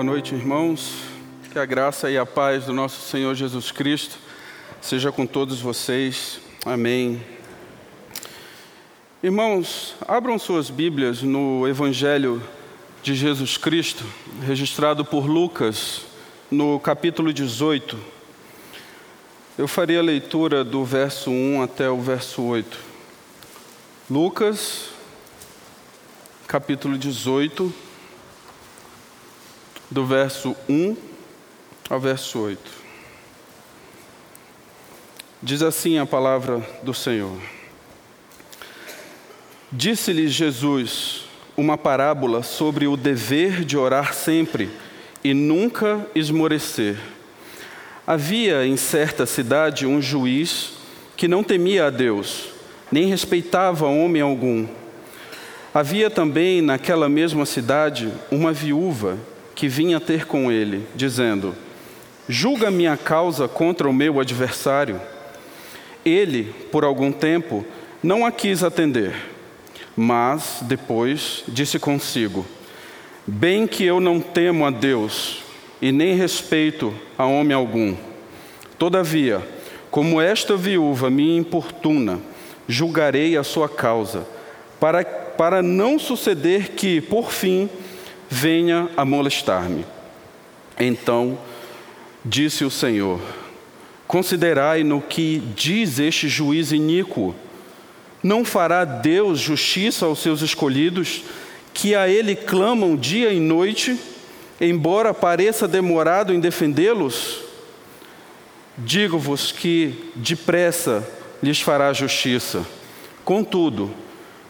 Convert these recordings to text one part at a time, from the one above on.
Boa noite, irmãos. Que a graça e a paz do nosso Senhor Jesus Cristo seja com todos vocês. Amém. Irmãos, abram suas Bíblias no Evangelho de Jesus Cristo, registrado por Lucas, no capítulo 18. Eu farei a leitura do verso 1 até o verso 8. Lucas, capítulo 18, do verso 1 ao verso 8. Diz assim a palavra do Senhor. Disse-lhe Jesus uma parábola sobre o dever de orar sempre e nunca esmorecer. Havia em certa cidade um juiz que não temia a Deus, nem respeitava homem algum. Havia também naquela mesma cidade uma viúva que vinha ter com ele, dizendo: Julga minha causa contra o meu adversário. Ele, por algum tempo, não a quis atender mas depois disse consigo: Bem que eu não temo a Deus e nem respeito a homem algum. Todavia, como esta viúva me importuna, julgarei a sua causa, para, para não suceder que, por fim, venha a molestar-me. Então disse o Senhor: Considerai no que diz este juiz iníquo não fará Deus justiça aos seus escolhidos, que a Ele clamam dia e noite, embora pareça demorado em defendê-los? Digo-vos que depressa lhes fará justiça. Contudo,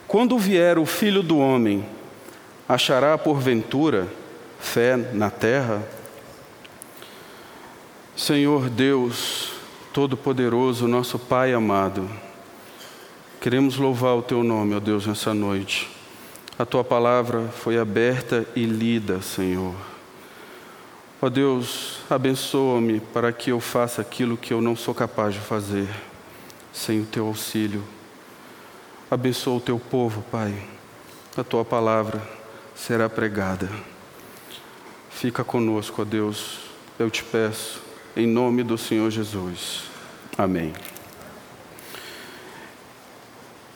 quando vier o Filho do Homem, achará porventura fé na terra? Senhor Deus Todo-Poderoso, nosso Pai amado, Queremos louvar o teu nome, ó Deus, nessa noite. A tua palavra foi aberta e lida, Senhor. Ó Deus, abençoa-me para que eu faça aquilo que eu não sou capaz de fazer sem o teu auxílio. Abençoa o teu povo, Pai. A tua palavra será pregada. Fica conosco, ó Deus, eu te peço, em nome do Senhor Jesus. Amém.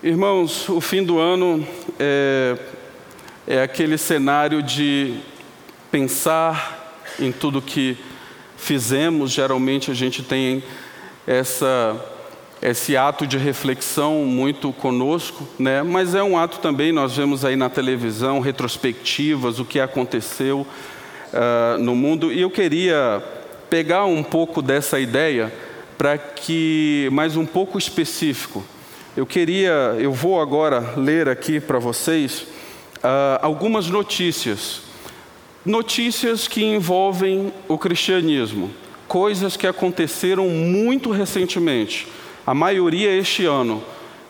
Irmãos, o fim do ano é, é aquele cenário de pensar em tudo que fizemos. Geralmente a gente tem essa, esse ato de reflexão muito conosco, né? mas é um ato também, nós vemos aí na televisão retrospectivas, o que aconteceu uh, no mundo, e eu queria pegar um pouco dessa ideia para que, mais um pouco específico, eu queria, eu vou agora ler aqui para vocês uh, algumas notícias. Notícias que envolvem o cristianismo, coisas que aconteceram muito recentemente, a maioria este ano,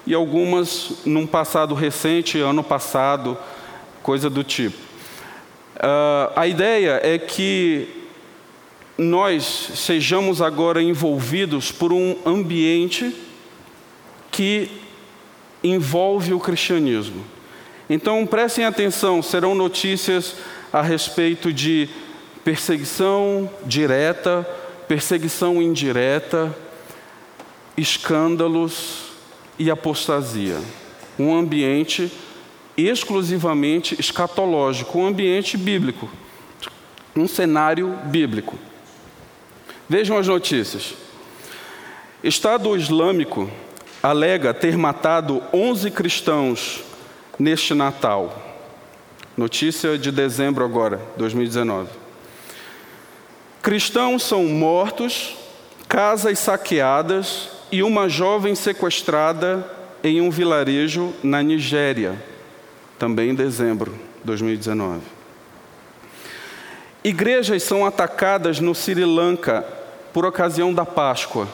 e algumas num passado recente, ano passado, coisa do tipo. Uh, a ideia é que nós sejamos agora envolvidos por um ambiente que envolve o cristianismo. Então prestem atenção, serão notícias a respeito de perseguição direta, perseguição indireta, escândalos e apostasia. Um ambiente exclusivamente escatológico, um ambiente bíblico, um cenário bíblico. Vejam as notícias. Estado Islâmico alega ter matado 11 cristãos neste Natal. Notícia de dezembro agora, 2019. Cristãos são mortos, casas saqueadas e uma jovem sequestrada em um vilarejo na Nigéria, também em dezembro de 2019. Igrejas são atacadas no Sri Lanka por ocasião da Páscoa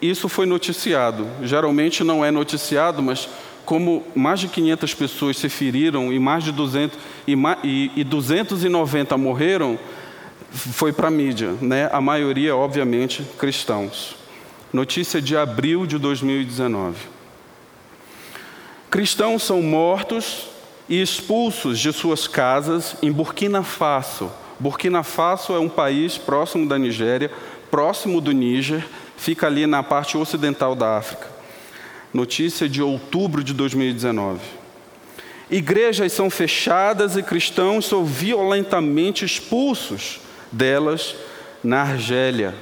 isso foi noticiado. Geralmente não é noticiado, mas como mais de 500 pessoas se feriram e mais de 200 e, e, e 290 morreram, foi para a mídia, né? A maioria, obviamente, cristãos. Notícia de abril de 2019. Cristãos são mortos e expulsos de suas casas em Burkina Faso, Burkina Faso é um país próximo da Nigéria, próximo do Níger, fica ali na parte ocidental da África. Notícia de outubro de 2019. Igrejas são fechadas e cristãos são violentamente expulsos delas na Argélia.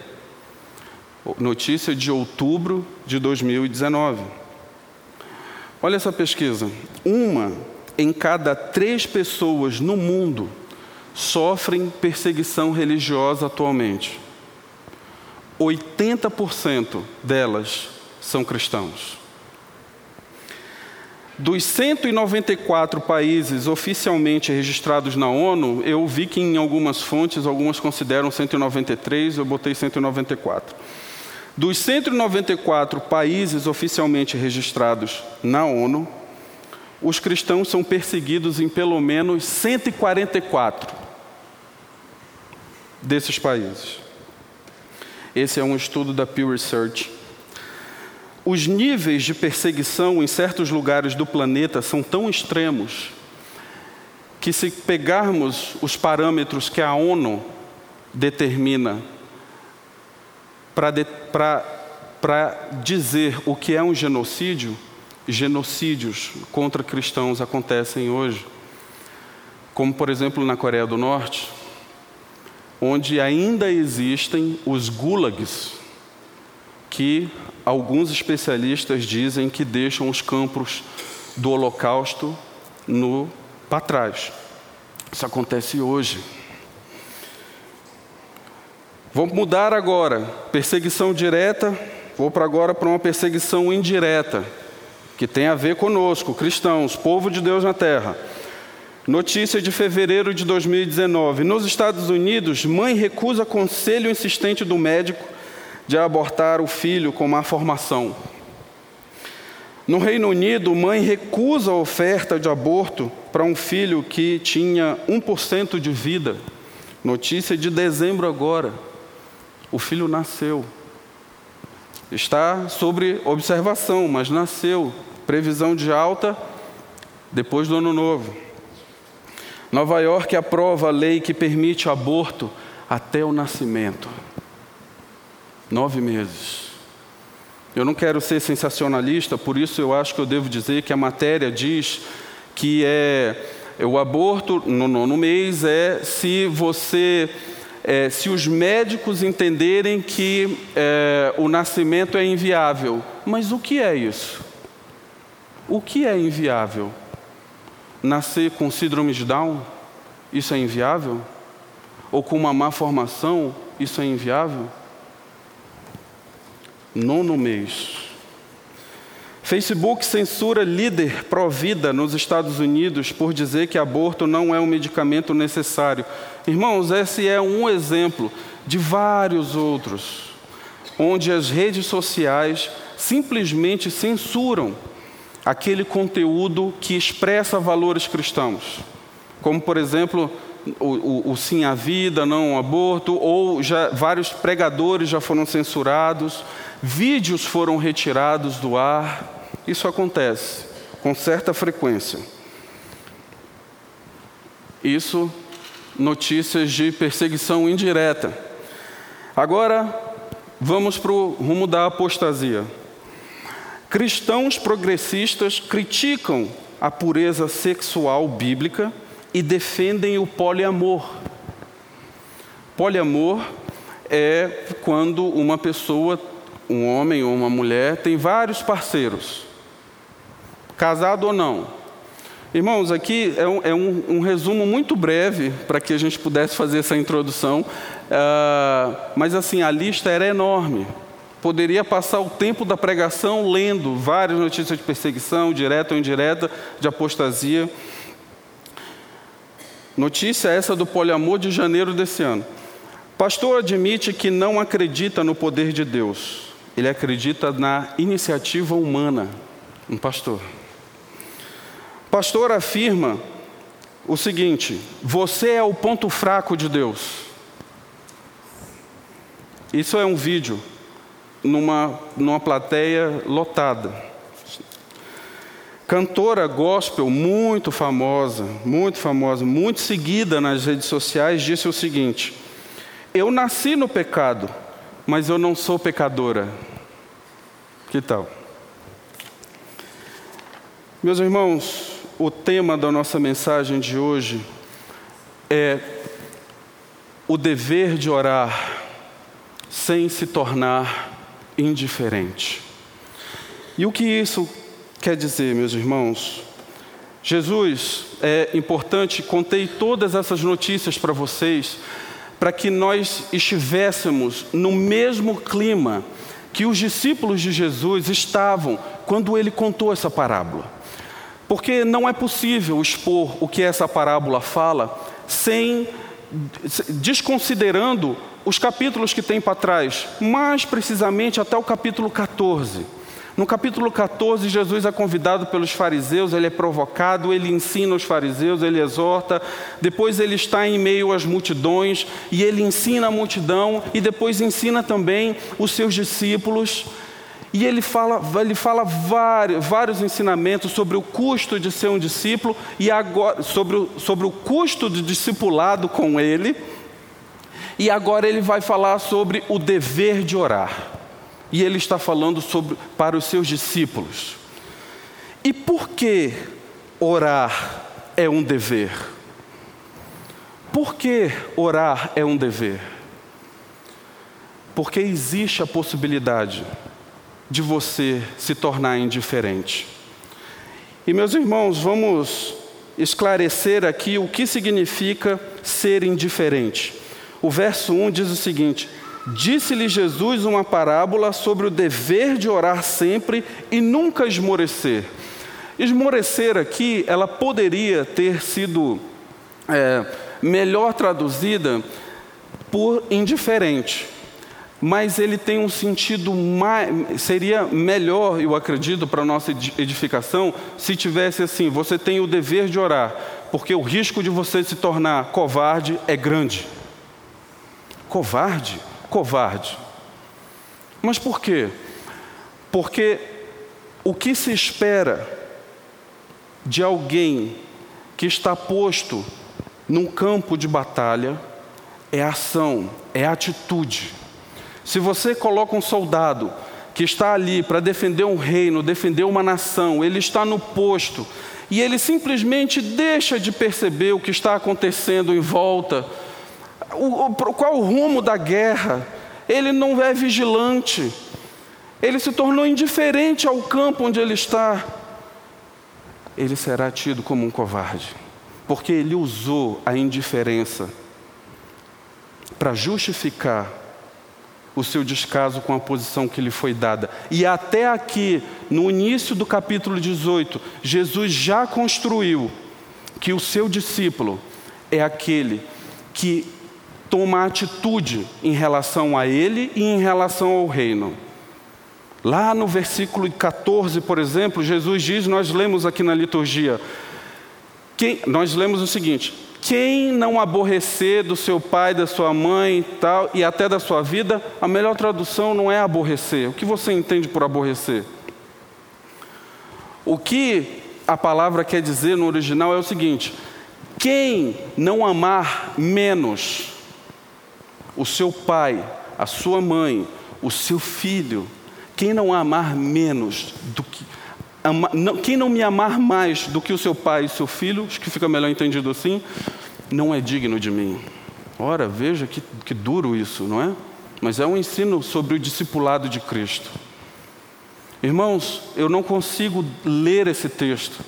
Notícia de outubro de 2019. Olha essa pesquisa. Uma em cada três pessoas no mundo sofrem perseguição religiosa atualmente. 80% delas são cristãos. Dos 194 países oficialmente registrados na ONU, eu vi que em algumas fontes, algumas consideram 193, eu botei 194. Dos 194 países oficialmente registrados na ONU, os cristãos são perseguidos em pelo menos 144 desses países. Esse é um estudo da Pew Research. Os níveis de perseguição em certos lugares do planeta são tão extremos que, se pegarmos os parâmetros que a ONU determina para dizer o que é um genocídio, genocídios contra cristãos acontecem hoje, como por exemplo na Coreia do Norte, onde ainda existem os gulags, que alguns especialistas dizem que deixam os campos do Holocausto no para trás. Isso acontece hoje. Vamos mudar agora. Perseguição direta, vou para agora para uma perseguição indireta, que tem a ver conosco, cristãos, povo de Deus na terra. Notícia de fevereiro de 2019. Nos Estados Unidos, mãe recusa conselho insistente do médico de abortar o filho com má formação. No Reino Unido, mãe recusa a oferta de aborto para um filho que tinha 1% de vida. Notícia de dezembro agora. O filho nasceu. Está sobre observação, mas nasceu. Previsão de alta depois do ano novo. Nova York aprova a lei que permite aborto até o nascimento. Nove meses. Eu não quero ser sensacionalista, por isso eu acho que eu devo dizer que a matéria diz que é, o aborto no nono mês é se você é, se os médicos entenderem que é, o nascimento é inviável. Mas o que é isso? O que é inviável? nascer com síndrome de Down, isso é inviável? Ou com uma má formação, isso é inviável? Nono mês. Facebook censura líder pró-vida nos Estados Unidos por dizer que aborto não é um medicamento necessário. Irmãos, esse é um exemplo de vários outros, onde as redes sociais simplesmente censuram aquele conteúdo que expressa valores cristãos, como por exemplo o, o, o, sim à vida, não ao aborto, ou já vários pregadores já foram censurados, vídeos foram retirados do ar. Isso acontece com certa frequência. Isso, notícias de perseguição indireta. Agora, vamos para o rumo da apostasia. Cristãos progressistas criticam a pureza sexual bíblica e defendem o poliamor. Poliamor é quando uma pessoa, um homem ou uma mulher, tem vários parceiros, casado ou não. Irmãos, aqui é um, é um, um resumo muito breve para que a gente pudesse fazer essa introdução, uh, mas assim, a lista era enorme poderia passar o tempo da pregação lendo várias notícias de perseguição, direta ou indireta, de apostasia. Notícia essa do poliamor de janeiro desse ano. Pastor admite que não acredita no poder de Deus, ele acredita na iniciativa humana. Um pastor. Pastor afirma o seguinte: você é o ponto fraco de Deus. Isso é um vídeo numa, numa plateia lotada. cantora gospel muito famosa, muito famosa, muito seguida nas redes sociais, disse o seguinte: Eu nasci no pecado, mas eu não sou pecadora. Que tal? Meus irmãos, o tema da nossa mensagem de hoje é o dever de orar sem se tornar indiferente. E o que isso quer dizer, meus irmãos? Jesus, é importante, contei todas essas notícias para vocês, para que nós estivéssemos no mesmo clima que os discípulos de Jesus estavam quando ele contou essa parábola. Porque não é possível expor o que essa parábola fala sem desconsiderando os capítulos que tem para trás, mais precisamente até o capítulo 14. No capítulo 14, Jesus é convidado pelos fariseus, ele é provocado, ele ensina os fariseus, ele exorta, depois ele está em meio às multidões e ele ensina a multidão e depois ensina também os seus discípulos. E ele fala, ele fala vários, vários ensinamentos sobre o custo de ser um discípulo e agora, sobre, o, sobre o custo de discipulado com ele. E agora ele vai falar sobre o dever de orar. E ele está falando sobre para os seus discípulos. E por que orar é um dever? Por que orar é um dever? Porque existe a possibilidade de você se tornar indiferente. E meus irmãos, vamos esclarecer aqui o que significa ser indiferente. O verso 1 diz o seguinte: Disse-lhe Jesus uma parábola sobre o dever de orar sempre e nunca esmorecer. Esmorecer aqui, ela poderia ter sido é, melhor traduzida por indiferente mas ele tem um sentido mais, seria melhor, eu acredito, para a nossa edificação, se tivesse assim: você tem o dever de orar, porque o risco de você se tornar covarde é grande. Covarde? Covarde. Mas por quê? Porque o que se espera de alguém que está posto num campo de batalha é ação, é atitude. Se você coloca um soldado que está ali para defender um reino, defender uma nação, ele está no posto e ele simplesmente deixa de perceber o que está acontecendo em volta, qual o rumo da guerra, ele não é vigilante, ele se tornou indiferente ao campo onde ele está, ele será tido como um covarde, porque ele usou a indiferença para justificar o seu descaso com a posição que lhe foi dada. E até aqui, no início do capítulo 18, Jesus já construiu que o seu discípulo é aquele que toma atitude em relação a ele e em relação ao reino. Lá no versículo 14, por exemplo, Jesus diz, nós lemos aqui na liturgia, quem, nós lemos o seguinte: quem não aborrecer do seu pai, da sua mãe tal, e até da sua vida, a melhor tradução não é aborrecer. O que você entende por aborrecer? O que a palavra quer dizer no original é o seguinte: quem não amar menos o seu pai, a sua mãe, o seu filho, quem não amar menos do que ama, não, quem não me amar mais do que o seu pai e o seu filho, acho que fica melhor entendido assim, não é digno de mim. Ora, veja que, que duro isso, não é? Mas é um ensino sobre o discipulado de Cristo. Irmãos, eu não consigo ler esse texto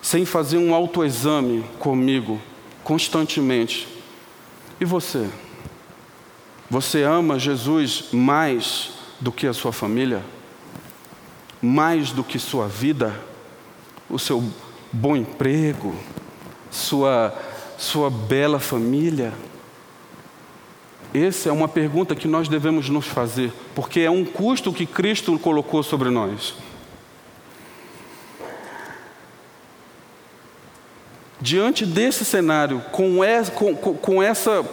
sem fazer um autoexame comigo constantemente. E você? Você ama Jesus mais do que a sua família? Mais do que sua vida, o seu bom emprego, sua, sua bela família? Essa é uma pergunta que nós devemos nos fazer, porque é um custo que Cristo colocou sobre nós. Diante desse cenário, com, essa, com, com essa,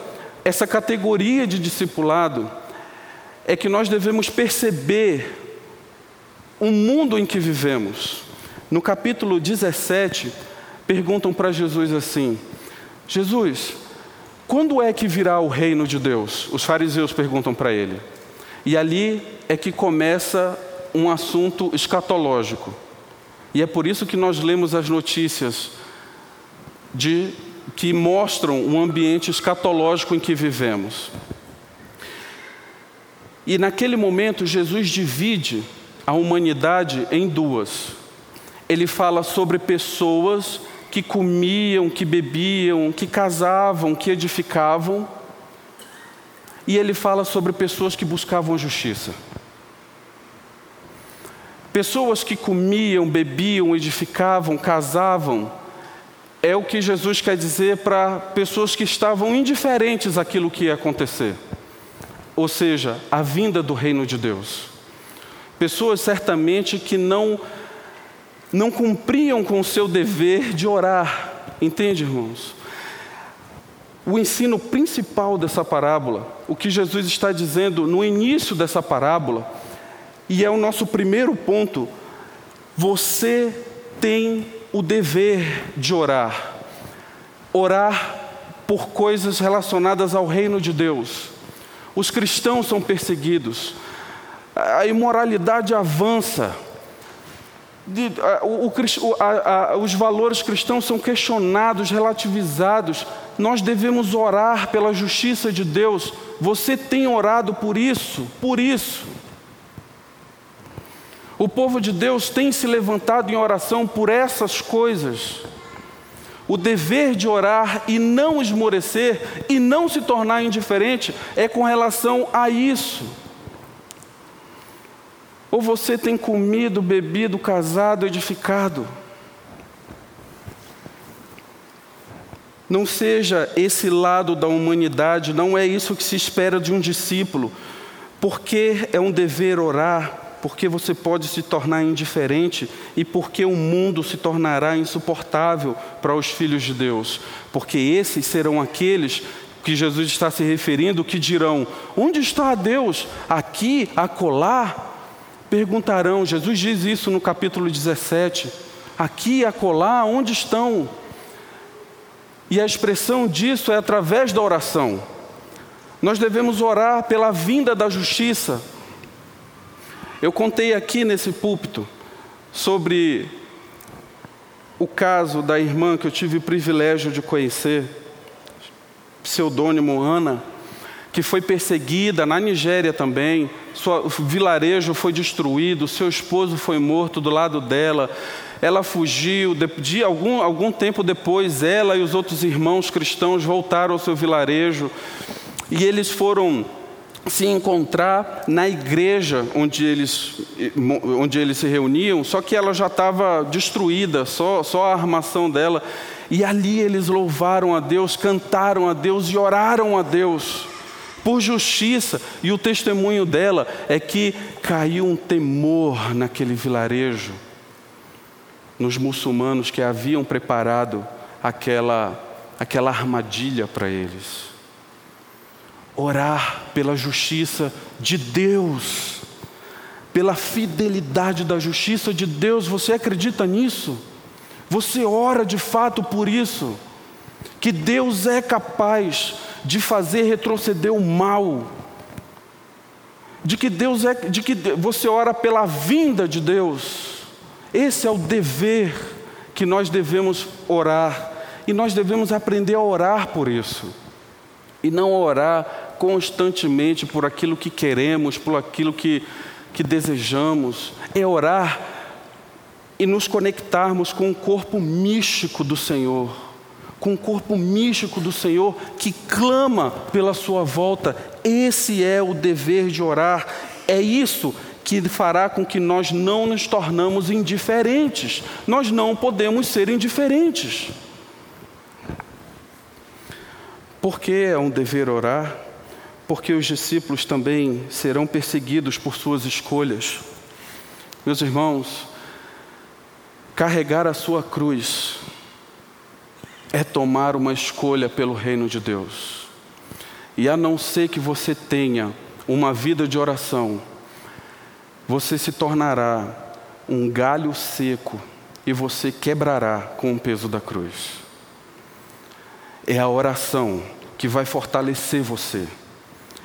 essa categoria de discipulado, é que nós devemos perceber o mundo em que vivemos, No capítulo 17, perguntam para Jesus assim: Jesus, quando é que virá o reino de Deus? Os fariseus perguntam para ele. E ali é que começa um assunto escatológico. E é por isso que nós lemos as notícias de que mostram um ambiente escatológico em que vivemos. E naquele momento Jesus divide a humanidade em duas. Ele fala sobre pessoas que comiam, que bebiam, que casavam, que edificavam. E ele fala sobre pessoas que buscavam justiça. Pessoas que comiam, bebiam, edificavam, casavam, é o que Jesus quer dizer para pessoas que estavam indiferentes àquilo que ia acontecer ou seja, a vinda do reino de Deus. Pessoas certamente que não não cumpriam com o seu dever de orar, entende, irmãos? O ensino principal dessa parábola, o que Jesus está dizendo no início dessa parábola, e é o nosso primeiro ponto, você tem o dever de orar. Orar por coisas relacionadas ao reino de Deus. Os cristãos são perseguidos, a imoralidade avança, o, o, a, a, os valores cristãos são questionados, relativizados. Nós devemos orar pela justiça de Deus. Você tem orado por isso, por isso. O povo de Deus tem se levantado em oração por essas coisas o dever de orar e não esmorecer e não se tornar indiferente é com relação a isso. Ou você tem comido, bebido, casado, edificado. Não seja esse lado da humanidade, não é isso que se espera de um discípulo, porque é um dever orar, porque você pode se tornar indiferente e porque o mundo se tornará insuportável para os filhos de Deus. Porque esses serão aqueles que Jesus está se referindo que dirão: Onde está Deus? Aqui, acolá? Perguntarão, Jesus diz isso no capítulo 17: Aqui, acolá, onde estão? E a expressão disso é através da oração. Nós devemos orar pela vinda da justiça, eu contei aqui nesse púlpito sobre o caso da irmã que eu tive o privilégio de conhecer, pseudônimo Ana, que foi perseguida na Nigéria também, o vilarejo foi destruído, seu esposo foi morto do lado dela, ela fugiu, de, de algum, algum tempo depois, ela e os outros irmãos cristãos voltaram ao seu vilarejo. E eles foram se encontrar na igreja onde eles, onde eles se reuniam, só que ela já estava destruída, só, só a armação dela. E ali eles louvaram a Deus, cantaram a Deus e oraram a Deus por justiça. E o testemunho dela é que caiu um temor naquele vilarejo, nos muçulmanos que haviam preparado aquela, aquela armadilha para eles orar pela justiça de Deus, pela fidelidade da justiça de Deus. Você acredita nisso? Você ora de fato por isso? Que Deus é capaz de fazer retroceder o mal, de que Deus é, de que você ora pela vinda de Deus. Esse é o dever que nós devemos orar. E nós devemos aprender a orar por isso. E não orar constantemente por aquilo que queremos, por aquilo que, que desejamos, é orar e nos conectarmos com o corpo místico do Senhor, com o corpo místico do Senhor que clama pela sua volta. Esse é o dever de orar, é isso que fará com que nós não nos tornamos indiferentes. Nós não podemos ser indiferentes. Por que é um dever orar? porque os discípulos também serão perseguidos por suas escolhas. Meus irmãos, carregar a sua cruz é tomar uma escolha pelo reino de Deus. E a não ser que você tenha uma vida de oração, você se tornará um galho seco e você quebrará com o peso da cruz. É a oração que vai fortalecer você.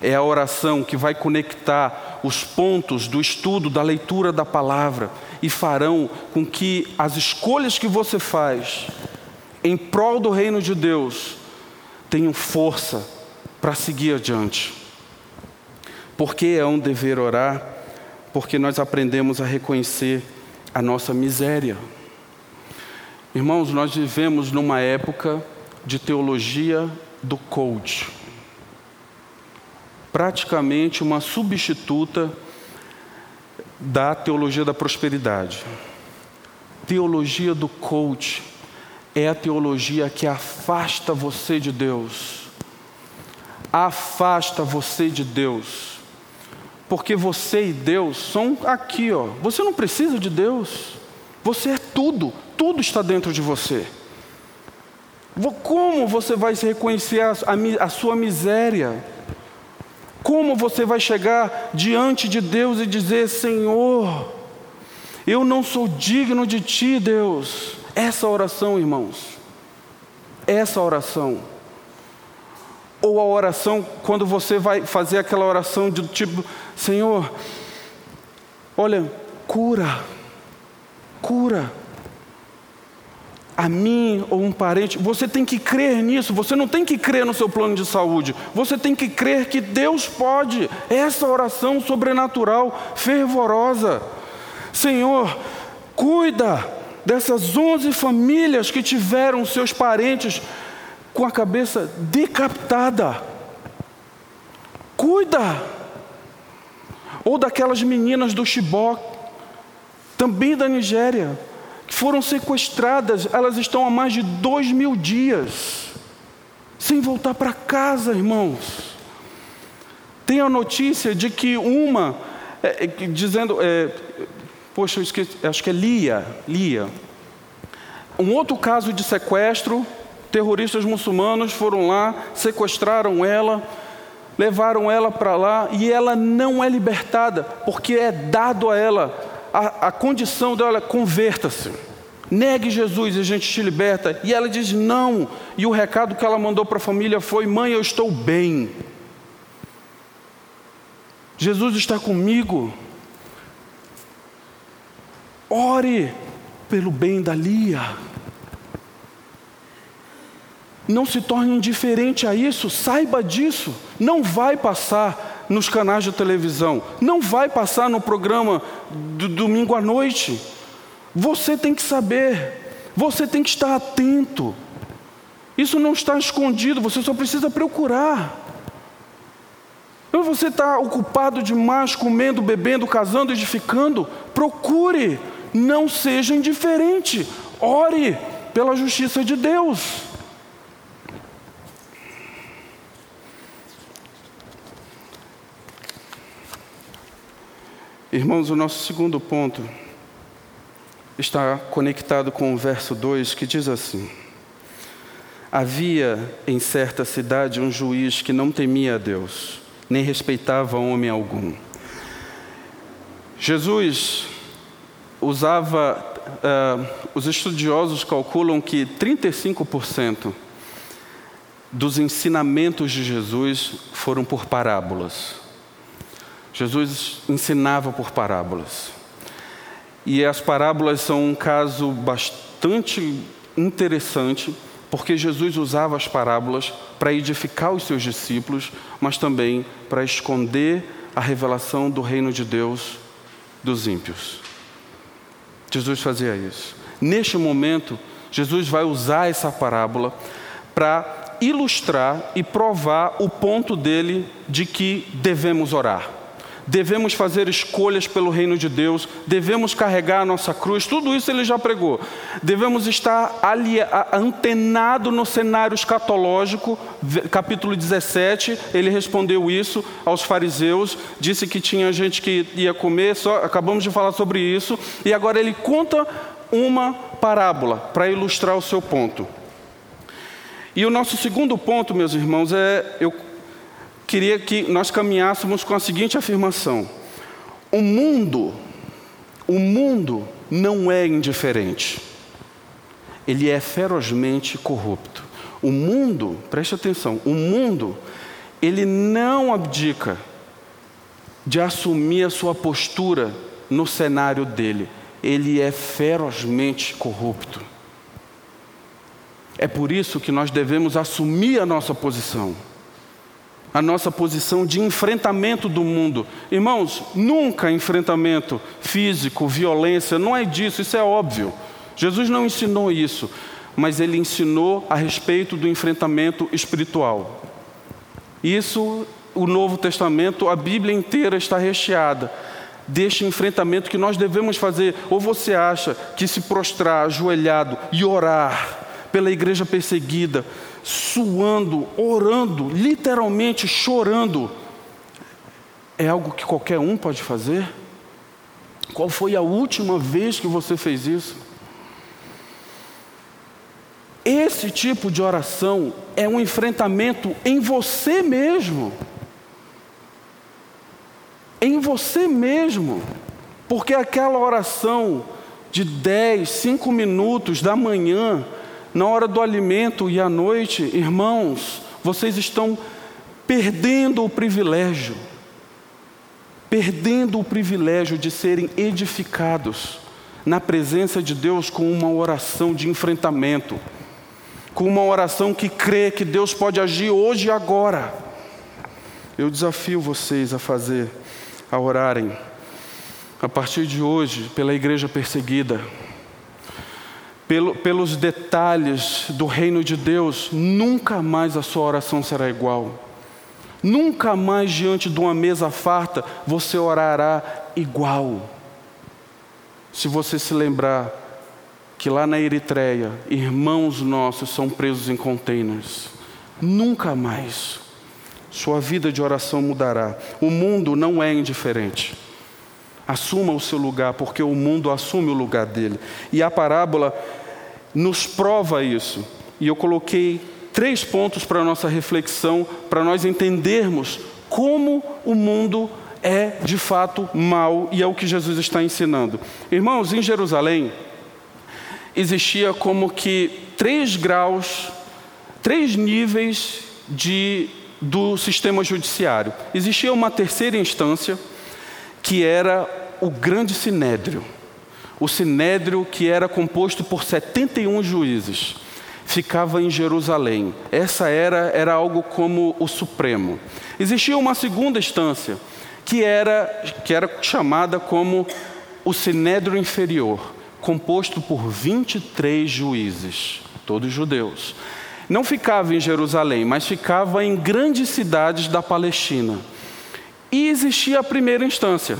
É a oração que vai conectar os pontos do estudo, da leitura da palavra e farão com que as escolhas que você faz em prol do reino de Deus tenham força para seguir adiante. Porque é um dever orar? Porque nós aprendemos a reconhecer a nossa miséria. Irmãos, nós vivemos numa época de teologia do coach. Praticamente uma substituta da teologia da prosperidade. Teologia do coach é a teologia que afasta você de Deus. Afasta você de Deus. Porque você e Deus são aqui, ó. Você não precisa de Deus. Você é tudo, tudo está dentro de você. Como você vai se reconhecer a, a, a sua miséria? Como você vai chegar diante de Deus e dizer: Senhor, eu não sou digno de ti, Deus? Essa oração, irmãos, essa oração. Ou a oração, quando você vai fazer aquela oração de tipo: Senhor, olha, cura, cura a mim ou um parente, você tem que crer nisso, você não tem que crer no seu plano de saúde, você tem que crer que Deus pode. Essa oração sobrenatural, fervorosa. Senhor, cuida dessas 11 famílias que tiveram seus parentes com a cabeça decapitada. Cuida. Ou daquelas meninas do Chibok, também da Nigéria, foram sequestradas, elas estão há mais de dois mil dias, sem voltar para casa, irmãos. Tem a notícia de que uma, é, é, dizendo, é, poxa, eu esqueci, acho que é Lia, Lia. Um outro caso de sequestro, terroristas muçulmanos foram lá, sequestraram ela, levaram ela para lá e ela não é libertada, porque é dado a ela a, a condição dela, converta-se. Negue Jesus e a gente te liberta. E ela diz não. E o recado que ela mandou para a família foi: Mãe, eu estou bem. Jesus está comigo. Ore pelo bem da Lia. Não se torne indiferente a isso, saiba disso. Não vai passar nos canais de televisão, não vai passar no programa do domingo à noite. Você tem que saber, você tem que estar atento. Isso não está escondido, você só precisa procurar. Ou você está ocupado demais, comendo, bebendo, casando, edificando, procure, não seja indiferente, ore pela justiça de Deus. Irmãos, o nosso segundo ponto está conectado com o verso 2 que diz assim: Havia em certa cidade um juiz que não temia a Deus, nem respeitava homem algum. Jesus usava, uh, os estudiosos calculam que 35% dos ensinamentos de Jesus foram por parábolas. Jesus ensinava por parábolas. E as parábolas são um caso bastante interessante, porque Jesus usava as parábolas para edificar os seus discípulos, mas também para esconder a revelação do reino de Deus dos ímpios. Jesus fazia isso. Neste momento, Jesus vai usar essa parábola para ilustrar e provar o ponto dele de que devemos orar devemos fazer escolhas pelo reino de Deus, devemos carregar a nossa cruz, tudo isso ele já pregou. Devemos estar ali, antenado no cenário escatológico, capítulo 17, ele respondeu isso aos fariseus, disse que tinha gente que ia comer, só, acabamos de falar sobre isso, e agora ele conta uma parábola para ilustrar o seu ponto. E o nosso segundo ponto, meus irmãos, é eu queria que nós caminhássemos com a seguinte afirmação: o mundo, o mundo não é indiferente. ele é ferozmente corrupto. O mundo, preste atenção, o mundo, ele não abdica de assumir a sua postura no cenário dele. Ele é ferozmente corrupto. É por isso que nós devemos assumir a nossa posição a nossa posição de enfrentamento do mundo. Irmãos, nunca enfrentamento físico, violência, não é disso, isso é óbvio. Jesus não ensinou isso, mas ele ensinou a respeito do enfrentamento espiritual. Isso, o Novo Testamento, a Bíblia inteira está recheada deste enfrentamento que nós devemos fazer. Ou você acha que se prostrar ajoelhado e orar pela igreja perseguida, suando, orando, literalmente chorando, é algo que qualquer um pode fazer? Qual foi a última vez que você fez isso? Esse tipo de oração é um enfrentamento em você mesmo. Em você mesmo. Porque aquela oração de 10, 5 minutos da manhã, na hora do alimento e à noite, irmãos, vocês estão perdendo o privilégio, perdendo o privilégio de serem edificados na presença de Deus com uma oração de enfrentamento, com uma oração que crê que Deus pode agir hoje e agora. Eu desafio vocês a fazer, a orarem, a partir de hoje, pela igreja perseguida, pelo, pelos detalhes do reino de Deus, nunca mais a sua oração será igual. Nunca mais diante de uma mesa farta você orará igual. Se você se lembrar que lá na Eritreia, irmãos nossos são presos em containers, nunca mais sua vida de oração mudará. O mundo não é indiferente. Assuma o seu lugar, porque o mundo assume o lugar dele. E a parábola nos prova isso. E eu coloquei três pontos para a nossa reflexão, para nós entendermos como o mundo é de fato mal e é o que Jesus está ensinando. Irmãos, em Jerusalém existia como que três graus, três níveis de, do sistema judiciário. Existia uma terceira instância que era o grande sinédrio o sinédrio, que era composto por 71 juízes, ficava em Jerusalém. Essa era, era algo como o Supremo. Existia uma segunda instância, que era, que era chamada como o sinédrio inferior, composto por 23 juízes, todos judeus. Não ficava em Jerusalém, mas ficava em grandes cidades da Palestina. E existia a primeira instância.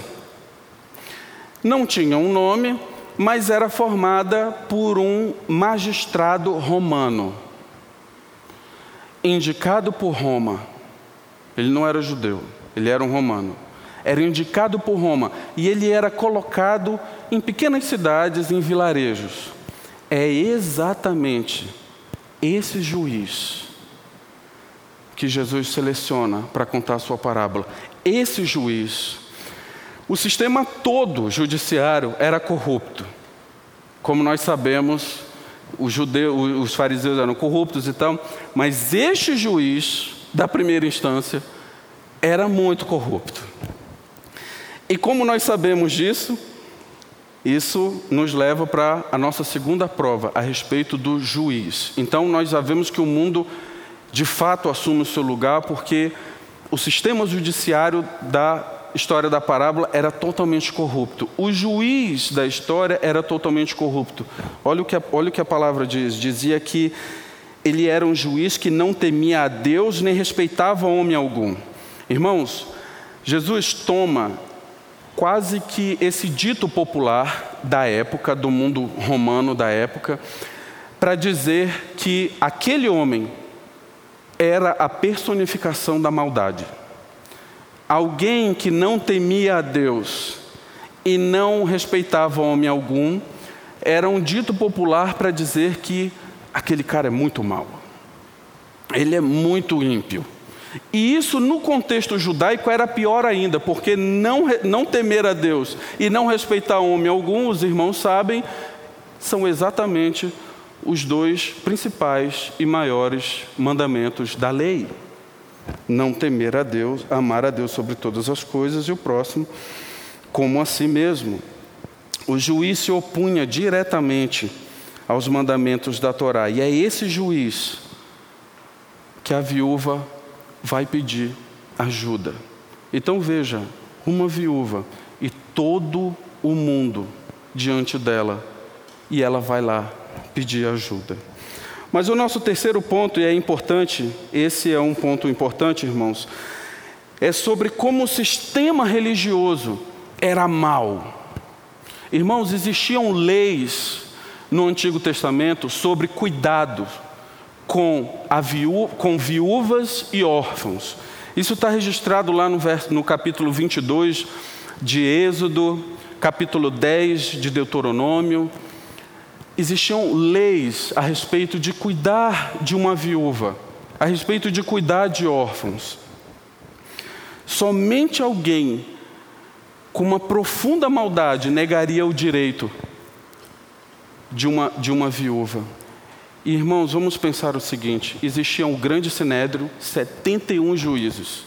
Não tinha um nome, mas era formada por um magistrado romano, indicado por Roma. Ele não era judeu, ele era um romano. Era indicado por Roma e ele era colocado em pequenas cidades, em vilarejos. É exatamente esse juiz que Jesus seleciona para contar a sua parábola. Esse juiz o sistema todo judiciário era corrupto. Como nós sabemos, os, judeus, os fariseus eram corruptos e tal, mas este juiz da primeira instância era muito corrupto. E como nós sabemos disso, isso nos leva para a nossa segunda prova a respeito do juiz. Então nós já vemos que o mundo de fato assume o seu lugar porque o sistema judiciário da história da parábola era totalmente corrupto. O juiz da história era totalmente corrupto. Olha o que a, olha o que a palavra diz: dizia que ele era um juiz que não temia a Deus nem respeitava homem algum. Irmãos, Jesus toma quase que esse dito popular da época, do mundo romano da época, para dizer que aquele homem era a personificação da maldade alguém que não temia a Deus e não respeitava homem algum, era um dito popular para dizer que aquele cara é muito mau, ele é muito ímpio. E isso no contexto judaico era pior ainda, porque não, não temer a Deus e não respeitar homem algum, os irmãos sabem, são exatamente os dois principais e maiores mandamentos da lei: não temer a Deus, amar a Deus sobre todas as coisas e o próximo como a si mesmo. O juiz se opunha diretamente aos mandamentos da Torá, e é esse juiz que a viúva vai pedir ajuda. Então veja, uma viúva e todo o mundo diante dela, e ela vai lá pedir ajuda. Mas o nosso terceiro ponto, e é importante, esse é um ponto importante, irmãos, é sobre como o sistema religioso era mau. Irmãos, existiam leis no Antigo Testamento sobre cuidado com, viú com viúvas e órfãos. Isso está registrado lá no, verso, no capítulo 22 de Êxodo, capítulo 10 de Deuteronômio, existiam leis a respeito de cuidar de uma viúva, a respeito de cuidar de órfãos. Somente alguém com uma profunda maldade negaria o direito de uma, de uma viúva. Irmãos, vamos pensar o seguinte: existia um grande sinédrio, 71 juízes.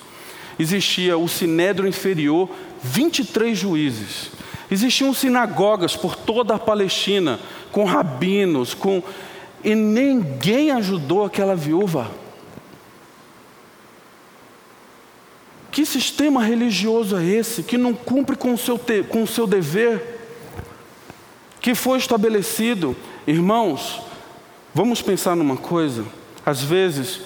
Existia o sinédrio inferior, 23 juízes. Existiam sinagogas por toda a Palestina, com rabinos, com e ninguém ajudou aquela viúva. Que sistema religioso é esse que não cumpre com o seu, te, com o seu dever que foi estabelecido? Irmãos, vamos pensar numa coisa. Às vezes,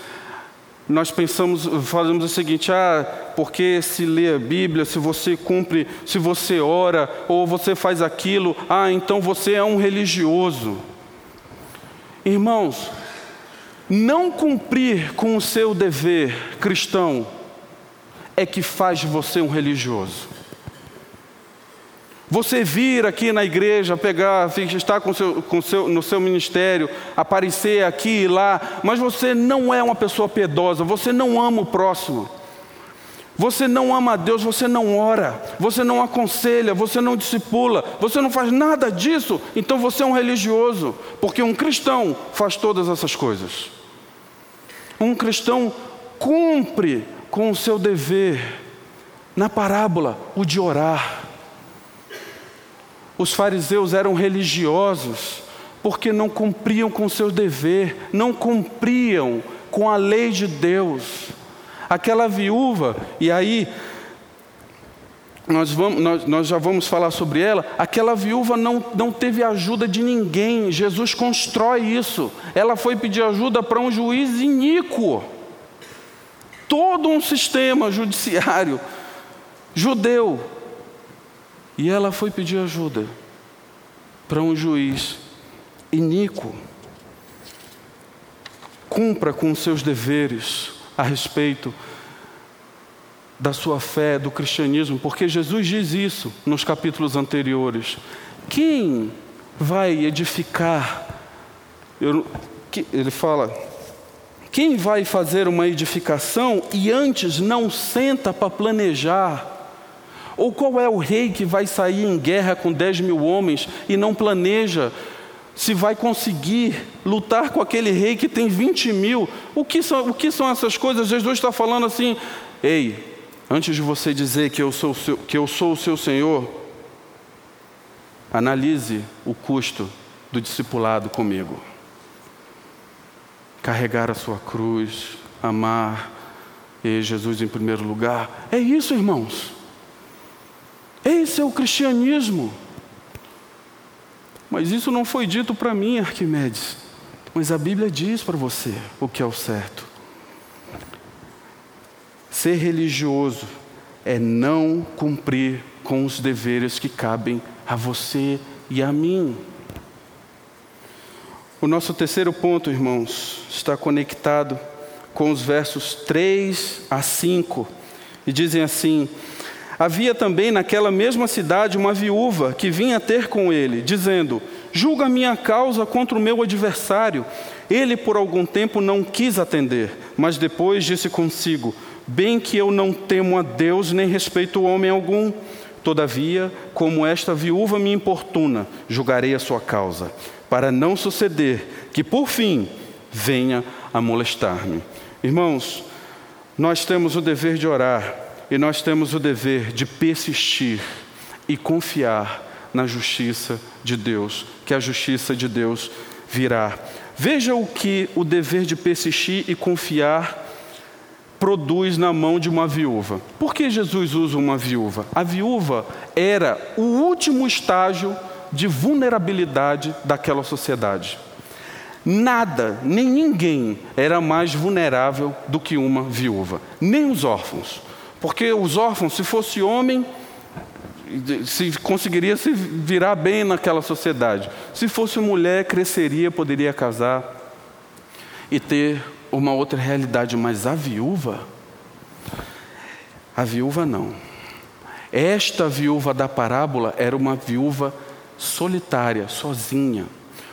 nós pensamos, fazemos o seguinte: ah, porque se lê a Bíblia, se você cumpre, se você ora, ou você faz aquilo, ah, então você é um religioso. Irmãos, não cumprir com o seu dever cristão é que faz você um religioso. Você vir aqui na igreja, pegar, estar com seu, com seu, no seu ministério, aparecer aqui e lá, mas você não é uma pessoa piedosa, você não ama o próximo. Você não ama a Deus, você não ora, você não aconselha, você não discipula, você não faz nada disso, então você é um religioso, porque um cristão faz todas essas coisas. Um cristão cumpre com o seu dever, na parábola, o de orar. Os fariseus eram religiosos porque não cumpriam com seu dever, não cumpriam com a lei de Deus. Aquela viúva, e aí nós, vamos, nós, nós, já vamos falar sobre ela. Aquela viúva não, não teve ajuda de ninguém. Jesus constrói isso. Ela foi pedir ajuda para um juiz iníquo. Todo um sistema judiciário judeu e ela foi pedir ajuda para um juiz iníquo. Cumpra com seus deveres a respeito da sua fé, do cristianismo, porque Jesus diz isso nos capítulos anteriores. Quem vai edificar? Eu, ele fala: quem vai fazer uma edificação e antes não senta para planejar ou qual é o rei que vai sair em guerra com 10 mil homens e não planeja se vai conseguir lutar com aquele rei que tem 20 mil? O que são, o que são essas coisas? Jesus está falando assim: ei, antes de você dizer que eu sou, seu, que eu sou o seu Senhor, analise o custo do discipulado comigo. Carregar a sua cruz, amar e Jesus em primeiro lugar. É isso, irmãos. Esse é o cristianismo. Mas isso não foi dito para mim, Arquimedes. Mas a Bíblia diz para você o que é o certo. Ser religioso é não cumprir com os deveres que cabem a você e a mim. O nosso terceiro ponto, irmãos, está conectado com os versos 3 a 5, e dizem assim: Havia também naquela mesma cidade uma viúva que vinha ter com ele, dizendo: Julga a minha causa contra o meu adversário. Ele por algum tempo não quis atender, mas depois disse consigo: Bem que eu não temo a Deus nem respeito homem algum. Todavia, como esta viúva me importuna, julgarei a sua causa, para não suceder que por fim venha a molestar-me. Irmãos, nós temos o dever de orar e nós temos o dever de persistir e confiar na justiça de Deus, que a justiça de Deus virá. Veja o que o dever de persistir e confiar produz na mão de uma viúva. Por que Jesus usa uma viúva? A viúva era o último estágio de vulnerabilidade daquela sociedade. Nada, nem ninguém era mais vulnerável do que uma viúva, nem os órfãos. Porque os órfãos, se fosse homem, se conseguiria se virar bem naquela sociedade. Se fosse mulher, cresceria, poderia casar e ter uma outra realidade, mas a viúva, a viúva não. Esta viúva da parábola era uma viúva solitária, sozinha.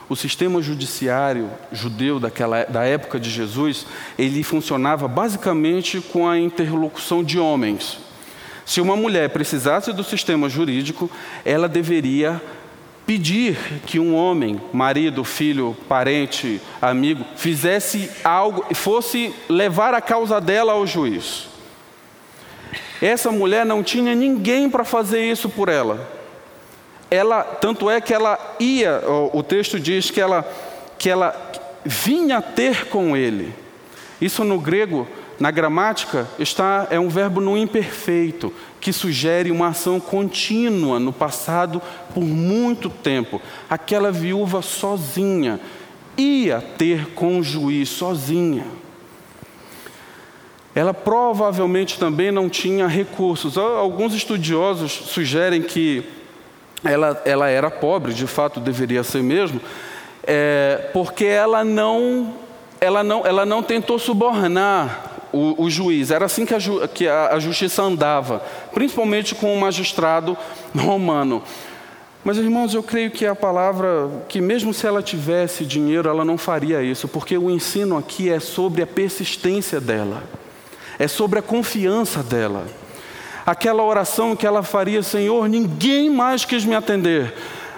O sistema judiciário judeu daquela, da época de Jesus, ele funcionava basicamente com a interlocução de homens. Se uma mulher precisasse do sistema jurídico, ela deveria pedir que um homem, marido, filho, parente, amigo, fizesse algo e fosse levar a causa dela ao juiz. Essa mulher não tinha ninguém para fazer isso por ela. Ela, tanto é que ela ia, o texto diz que ela que ela vinha ter com ele. Isso no grego na gramática está é um verbo no imperfeito que sugere uma ação contínua no passado por muito tempo. Aquela viúva sozinha ia ter com o juiz sozinha. Ela provavelmente também não tinha recursos. Alguns estudiosos sugerem que ela, ela era pobre, de fato deveria ser mesmo, é, porque ela não, ela, não, ela não tentou subornar o, o juiz. Era assim que, a, que a, a justiça andava, principalmente com o magistrado romano. Mas, irmãos, eu creio que a palavra, que mesmo se ela tivesse dinheiro, ela não faria isso, porque o ensino aqui é sobre a persistência dela, é sobre a confiança dela. Aquela oração que ela faria, Senhor, ninguém mais quis me atender,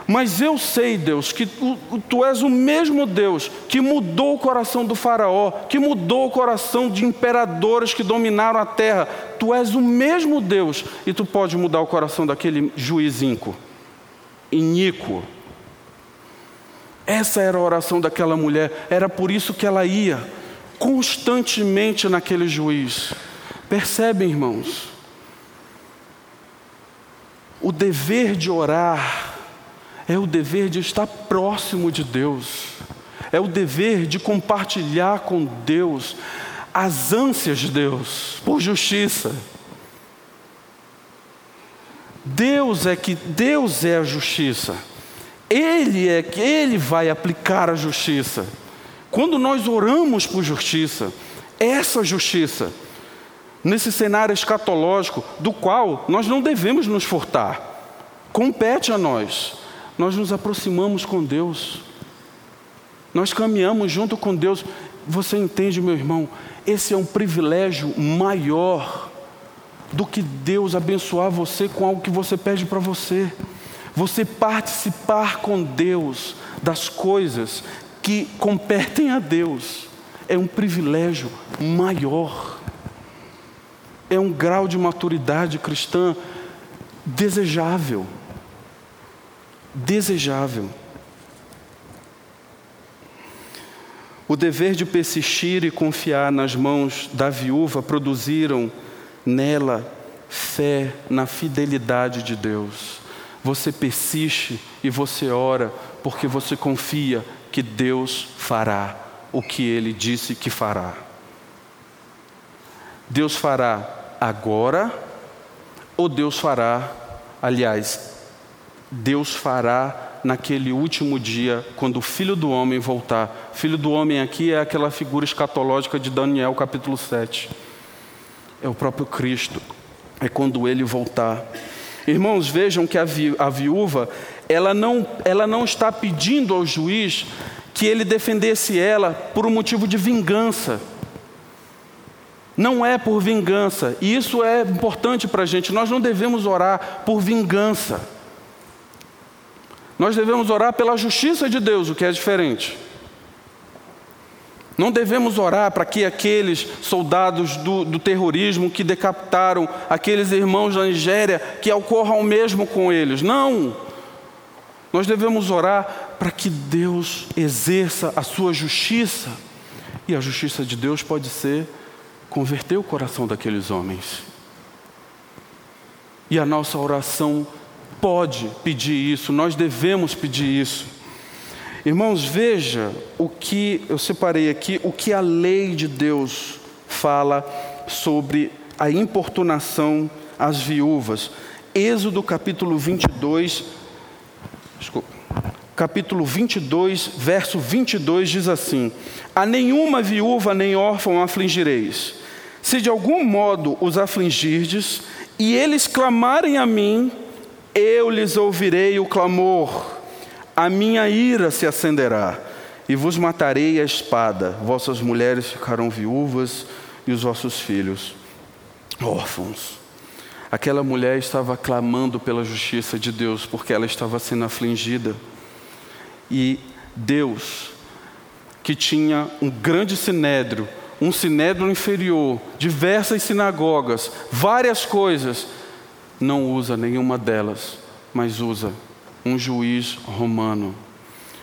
mas eu sei, Deus, que tu, tu, és o mesmo Deus que mudou o coração do Faraó, que mudou o coração de imperadores que dominaram a terra. Tu és o mesmo Deus e tu pode mudar o coração daquele juiz iníquo. Essa era a oração daquela mulher, era por isso que ela ia constantemente naquele juiz. Percebem, irmãos? O dever de orar é o dever de estar próximo de Deus, é o dever de compartilhar com Deus as ânsias de Deus por justiça. Deus é que Deus é a justiça. Ele é que ele vai aplicar a justiça. Quando nós oramos por justiça, essa justiça, nesse cenário escatológico, do qual nós não devemos nos furtar, compete a nós nós nos aproximamos com Deus, nós caminhamos junto com Deus. Você entende, meu irmão? Esse é um privilégio maior do que Deus abençoar você com algo que você pede para você. Você participar com Deus das coisas que competem a Deus é um privilégio maior. É um grau de maturidade cristã desejável desejável. O dever de persistir e confiar nas mãos da viúva produziram nela fé na fidelidade de Deus. Você persiste e você ora porque você confia que Deus fará o que ele disse que fará. Deus fará agora ou Deus fará, aliás, Deus fará naquele último dia, quando o filho do homem voltar. Filho do homem aqui é aquela figura escatológica de Daniel, capítulo 7. É o próprio Cristo. É quando ele voltar. Irmãos, vejam que a, vi a viúva, ela não, ela não está pedindo ao juiz que ele defendesse ela por um motivo de vingança. Não é por vingança, e isso é importante para a gente. Nós não devemos orar por vingança. Nós devemos orar pela justiça de Deus, o que é diferente. Não devemos orar para que aqueles soldados do, do, terrorismo que decapitaram aqueles irmãos da Nigéria, que ocorra o mesmo com eles. Não! Nós devemos orar para que Deus exerça a sua justiça. E a justiça de Deus pode ser converter o coração daqueles homens. E a nossa oração pode pedir isso, nós devemos pedir isso. Irmãos, veja o que eu separei aqui, o que a lei de Deus fala sobre a importunação às viúvas. Êxodo capítulo 22, desculpa, capítulo 22, verso 22 diz assim: A nenhuma viúva nem órfão afligireis. Se de algum modo os afligirdes, e eles clamarem a mim, eu lhes ouvirei o clamor a minha ira se acenderá, e vos matarei a espada, vossas mulheres ficarão viúvas e os vossos filhos órfãos. Aquela mulher estava clamando pela justiça de Deus, porque ela estava sendo afligida. E Deus, que tinha um grande sinédrio, um sinédrio inferior, diversas sinagogas, várias coisas, não usa nenhuma delas, mas usa um juiz romano.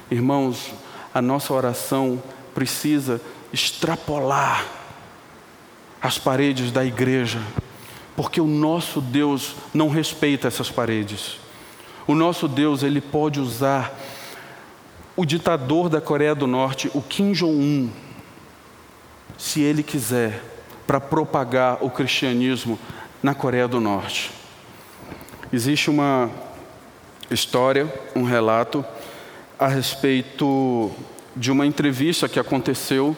Irmãos, a nossa oração precisa extrapolar as paredes da igreja, porque o nosso Deus não respeita essas paredes. O nosso Deus, ele pode usar o ditador da Coreia do Norte, o Kim Jong-un, se ele quiser, para propagar o cristianismo na Coreia do Norte. Existe uma história, um relato a respeito de uma entrevista que aconteceu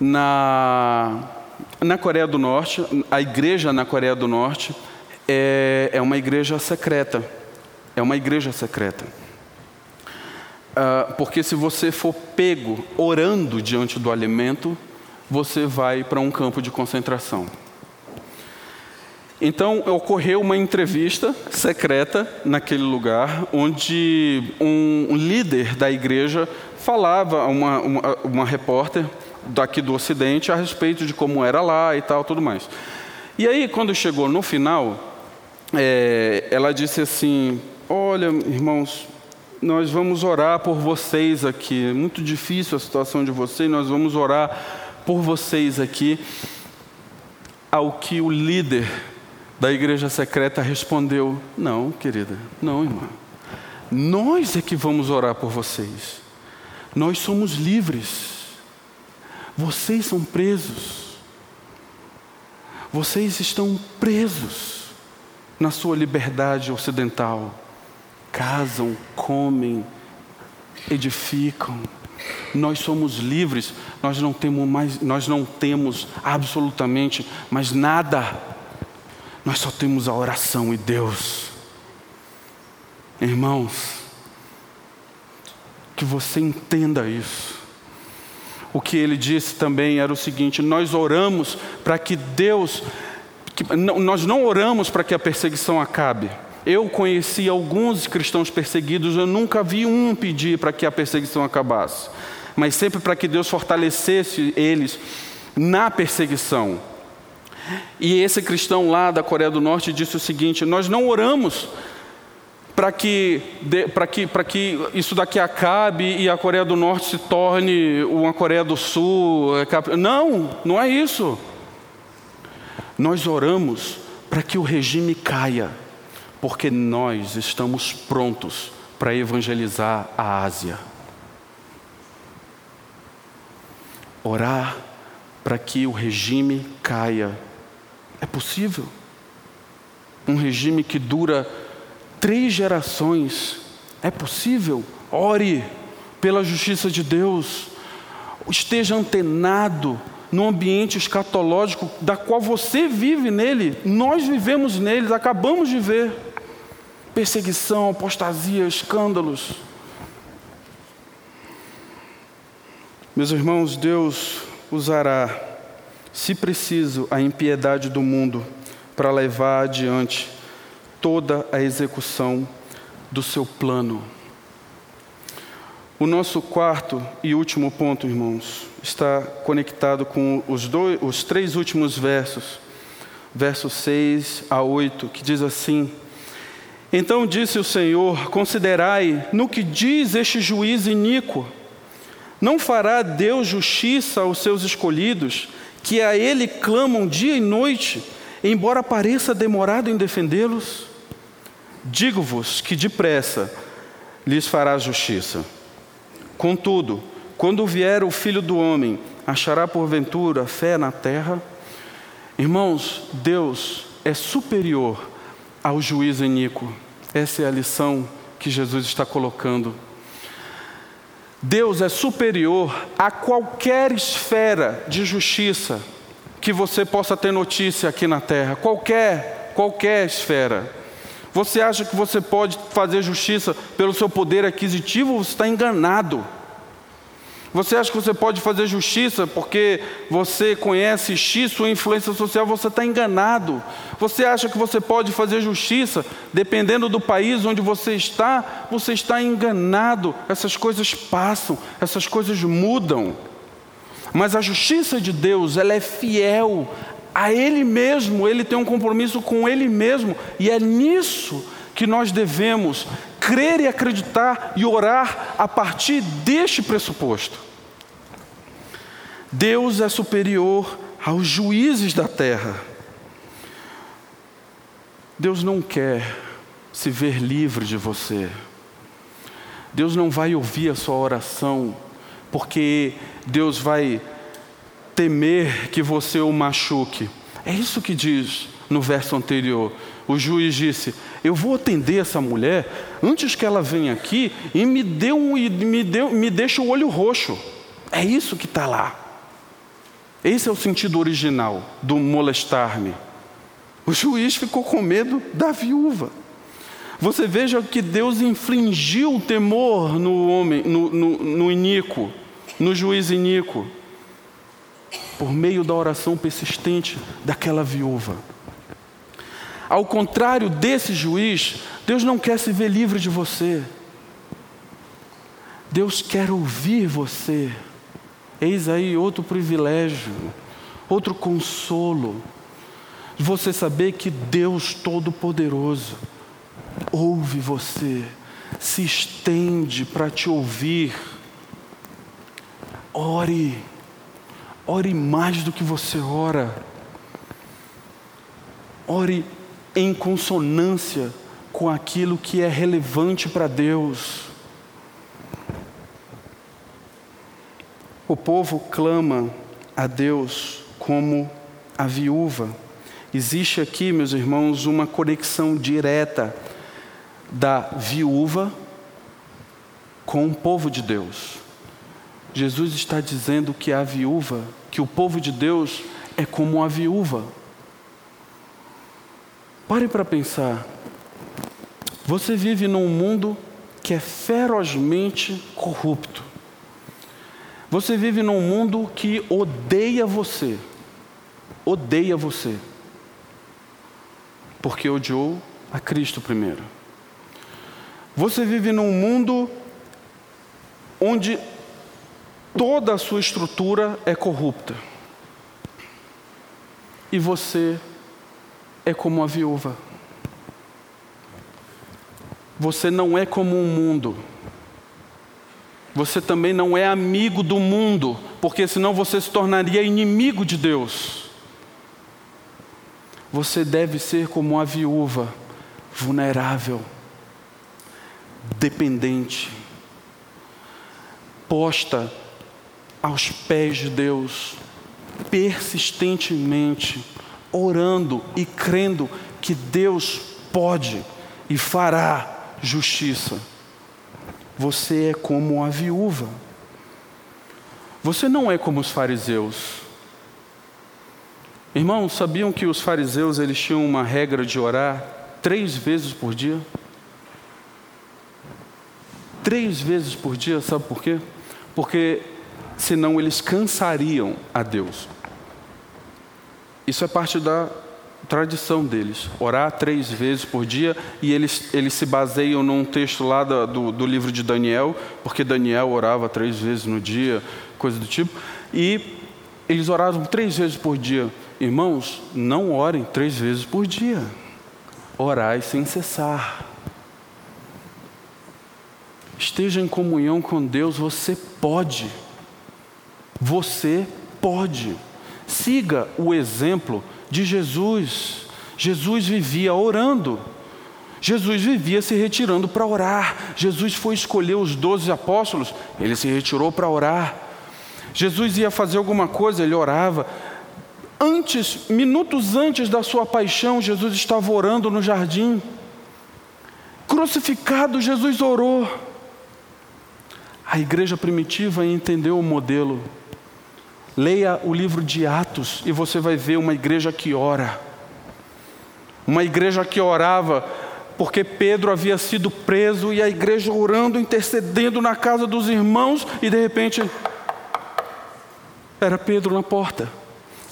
na, na Coreia do Norte. A igreja na Coreia do Norte é, é uma igreja secreta. É uma igreja secreta. Ah, porque se você for pego orando diante do alimento, você vai para um campo de concentração. Então ocorreu uma entrevista secreta naquele lugar, onde um, líder da igreja falava a uma, uma, uma, repórter daqui do Ocidente a respeito de como era lá e tal, tudo mais. E aí, quando chegou no final, é, ela disse assim: Olha, irmãos, nós vamos orar por vocês aqui. É muito difícil a situação de vocês, nós vamos orar por vocês aqui. Ao que o líder da igreja secreta respondeu: Não, querida, não, irmã. Nós é que vamos orar por vocês. Nós somos livres. Vocês são presos. Vocês estão presos na sua liberdade ocidental. Casam, comem, edificam. Nós somos livres, nós não temos mais, nós não temos absolutamente mais nada nós só temos a oração e Deus. Irmãos, que você entenda isso. O que ele disse também era o seguinte: nós oramos para que Deus, que, não, nós não oramos para que a perseguição acabe. Eu conheci alguns cristãos perseguidos, eu nunca vi um pedir para que a perseguição acabasse, mas sempre para que Deus fortalecesse eles na perseguição. E esse cristão lá da Coreia do Norte disse o seguinte: Nós não oramos para que, que, que isso daqui acabe e a Coreia do Norte se torne uma Coreia do Sul. É não, não é isso. Nós oramos para que o regime caia, porque nós estamos prontos para evangelizar a Ásia. Orar para que o regime caia é possível. Um regime que dura três gerações. É possível. Ore pela justiça de Deus. Esteja antenado no ambiente escatológico da qual você vive nele. Nós vivemos nele, acabamos de ver. Perseguição, apostasia, escândalos. Meus irmãos, Deus usará se preciso, a impiedade do mundo para levar adiante toda a execução do seu plano. O nosso quarto e último ponto, irmãos, está conectado com os, dois, os três últimos versos, versos 6 a 8, que diz assim: Então disse o Senhor: Considerai no que diz este juiz iníquo. Não fará Deus justiça aos seus escolhidos, que a Ele clamam dia e noite, embora pareça demorado em defendê-los? Digo-vos que depressa lhes fará justiça. Contudo, quando vier o filho do homem, achará porventura fé na terra? Irmãos, Deus é superior ao juiz iníquo. Essa é a lição que Jesus está colocando. Deus é superior a qualquer esfera de justiça que você possa ter notícia aqui na terra, qualquer, qualquer esfera. Você acha que você pode fazer justiça pelo seu poder aquisitivo? Você está enganado. Você acha que você pode fazer justiça porque você conhece X, sua influência social? Você está enganado. Você acha que você pode fazer justiça dependendo do país onde você está? Você está enganado. Essas coisas passam, essas coisas mudam. Mas a justiça de Deus, ela é fiel a Ele mesmo, Ele tem um compromisso com Ele mesmo, e é nisso que nós devemos crer e acreditar e orar a partir deste pressuposto. Deus é superior aos juízes da terra. Deus não quer se ver livre de você. Deus não vai ouvir a sua oração, porque Deus vai temer que você o machuque. É isso que diz no verso anterior. O juiz disse: Eu vou atender essa mulher antes que ela venha aqui e me dê um, me, dê, me deixe o olho roxo. É isso que está lá. Esse é o sentido original do molestar-me. O juiz ficou com medo da viúva. Você veja que Deus infligiu o temor no homem, no, no, no iníquo, no juiz iníquo por meio da oração persistente daquela viúva. Ao contrário desse juiz, Deus não quer se ver livre de você. Deus quer ouvir você. Eis aí outro privilégio, outro consolo. Você saber que Deus Todo-Poderoso ouve você, se estende para te ouvir. Ore Ore mais do que você ora. Ore em consonância com aquilo que é relevante para Deus. O povo clama a Deus como a viúva. Existe aqui, meus irmãos, uma conexão direta da viúva com o povo de Deus. Jesus está dizendo que a viúva que o povo de Deus é como a viúva. Pare para pensar. Você vive num mundo que é ferozmente corrupto. Você vive num mundo que odeia você. Odeia você. Porque odiou a Cristo primeiro. Você vive num mundo onde toda a sua estrutura é corrupta. E você é como a viúva. Você não é como o um mundo. Você também não é amigo do mundo, porque senão você se tornaria inimigo de Deus. Você deve ser como a viúva, vulnerável, dependente, posta aos pés de Deus, persistentemente, orando e crendo que Deus pode e fará justiça. Você é como a viúva. Você não é como os fariseus. Irmãos, sabiam que os fariseus eles tinham uma regra de orar três vezes por dia? Três vezes por dia, sabe por quê? Porque senão eles cansariam a Deus. Isso é parte da tradição deles, orar três vezes por dia, e eles, eles se baseiam num texto lá do, do livro de Daniel, porque Daniel orava três vezes no dia, coisa do tipo, e eles oravam três vezes por dia. Irmãos, não orem três vezes por dia, orai sem cessar. Esteja em comunhão com Deus, você pode. Você pode. Siga o exemplo de Jesus. Jesus vivia orando. Jesus vivia se retirando para orar. Jesus foi escolher os doze apóstolos, ele se retirou para orar. Jesus ia fazer alguma coisa, ele orava. Antes, minutos antes da sua paixão, Jesus estava orando no jardim. Crucificado, Jesus orou. A igreja primitiva entendeu o modelo. Leia o livro de Atos e você vai ver uma igreja que ora. Uma igreja que orava porque Pedro havia sido preso e a igreja orando, intercedendo na casa dos irmãos e de repente era Pedro na porta.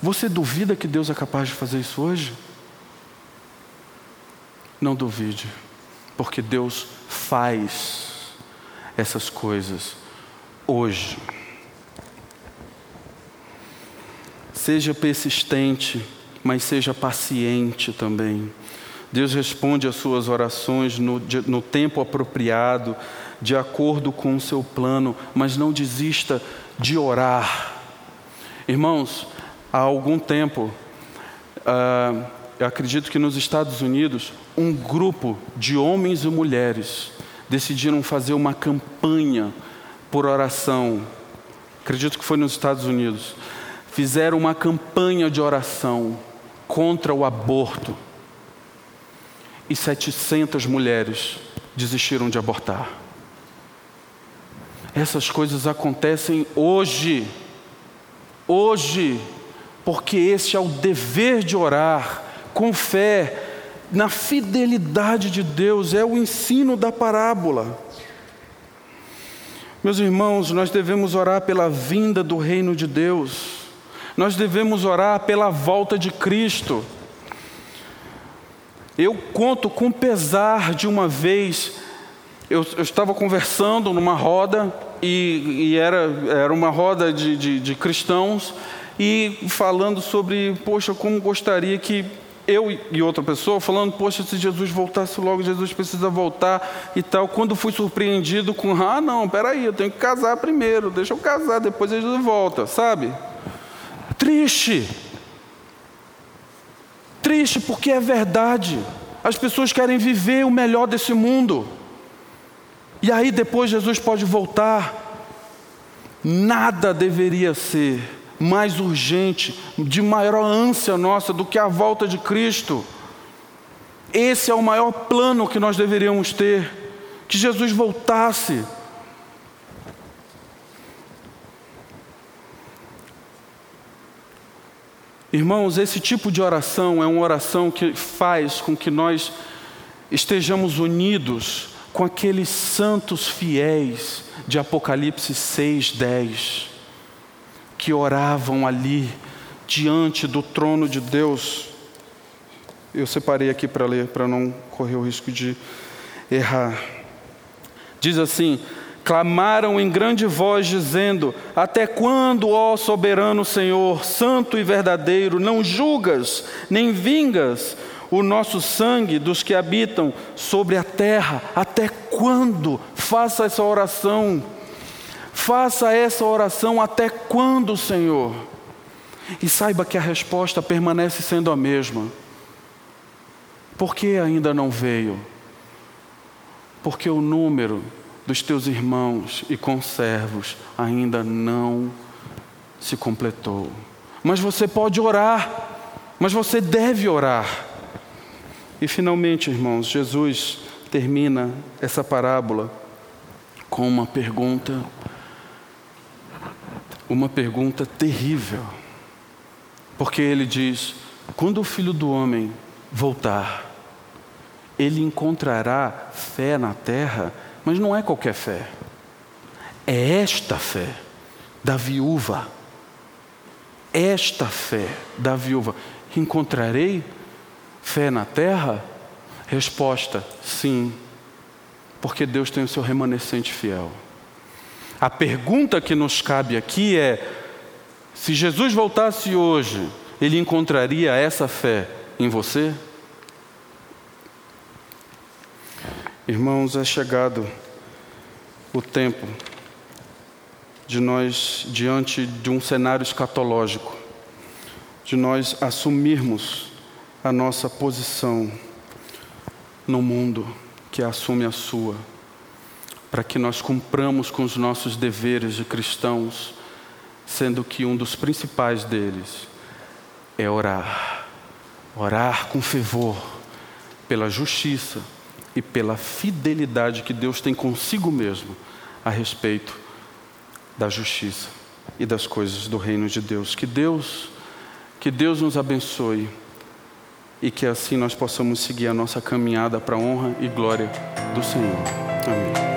Você duvida que Deus é capaz de fazer isso hoje? Não duvide, porque Deus faz essas coisas hoje. Seja persistente, mas seja paciente também. Deus responde às suas orações no, no, tempo apropriado, de acordo com o seu plano, mas não desista de orar. Irmãos, há algum tempo, uh, eu acredito que nos Estados Unidos, um grupo de homens e mulheres decidiram fazer uma campanha por oração. Acredito que foi nos Estados Unidos. Fizeram uma campanha de oração contra o aborto. E 700 mulheres desistiram de abortar. Essas coisas acontecem hoje. Hoje, porque esse é o dever de orar com fé na fidelidade de Deus, é o ensino da parábola. Meus irmãos, nós devemos orar pela vinda do reino de Deus, nós devemos orar pela volta de Cristo. Eu conto com pesar de uma vez, eu, eu estava conversando numa roda, e, e era, era uma roda de, de, de cristãos, e falando sobre, poxa, como gostaria que eu e outra pessoa falando, poxa, se Jesus voltasse logo, Jesus precisa voltar e tal. Quando fui surpreendido com, ah, não, peraí, eu tenho que casar primeiro, deixa eu casar, depois Jesus volta, sabe? Triste. Triste porque é verdade. As pessoas querem viver o melhor desse mundo. E aí depois Jesus pode voltar. Nada deveria ser mais urgente, de maior ânsia nossa do que a volta de Cristo. Esse é o maior plano que nós deveríamos ter: que Jesus voltasse. Irmãos, esse tipo de oração é uma oração que faz com que nós estejamos unidos com aqueles santos fiéis de Apocalipse 6, 10 que oravam ali diante do trono de Deus. Eu separei aqui para ler, para não correr o risco de errar. Diz assim: clamaram em grande voz, dizendo: Até quando, ó soberano Senhor, santo e verdadeiro, não julgas nem vingas o nosso sangue dos que habitam sobre a terra? Até quando? Faça essa oração. Faça essa oração até quando, Senhor? E saiba que a resposta permanece sendo a mesma. Por que ainda não veio? Porque o número dos teus irmãos e conservos ainda não se completou. Mas você pode orar, mas você deve orar. E finalmente, irmãos, Jesus termina essa parábola com uma pergunta uma pergunta terrível. Porque ele diz: quando o filho do homem voltar, ele encontrará fé na terra, mas não é qualquer fé. É esta fé da viúva. Esta fé da viúva. Encontrarei? fé na terra? Resposta: sim, porque Deus tem o seu remanescente fiel. A pergunta que nos cabe aqui é: se Jesus voltasse hoje, ele encontraria essa fé em você? Irmãos, é chegado o tempo de nós, diante de um cenário escatológico, de nós assumirmos a nossa posição no mundo que assume a sua, para que nós cumpramos com os nossos deveres de cristãos, sendo que um dos principais deles é orar, orar com fervor pela justiça e pela fidelidade que Deus tem consigo mesmo a respeito da justiça e das coisas do reino de Deus. Que Deus, que Deus nos abençoe e que assim nós possamos seguir a nossa caminhada para a honra e glória do Senhor. Amém.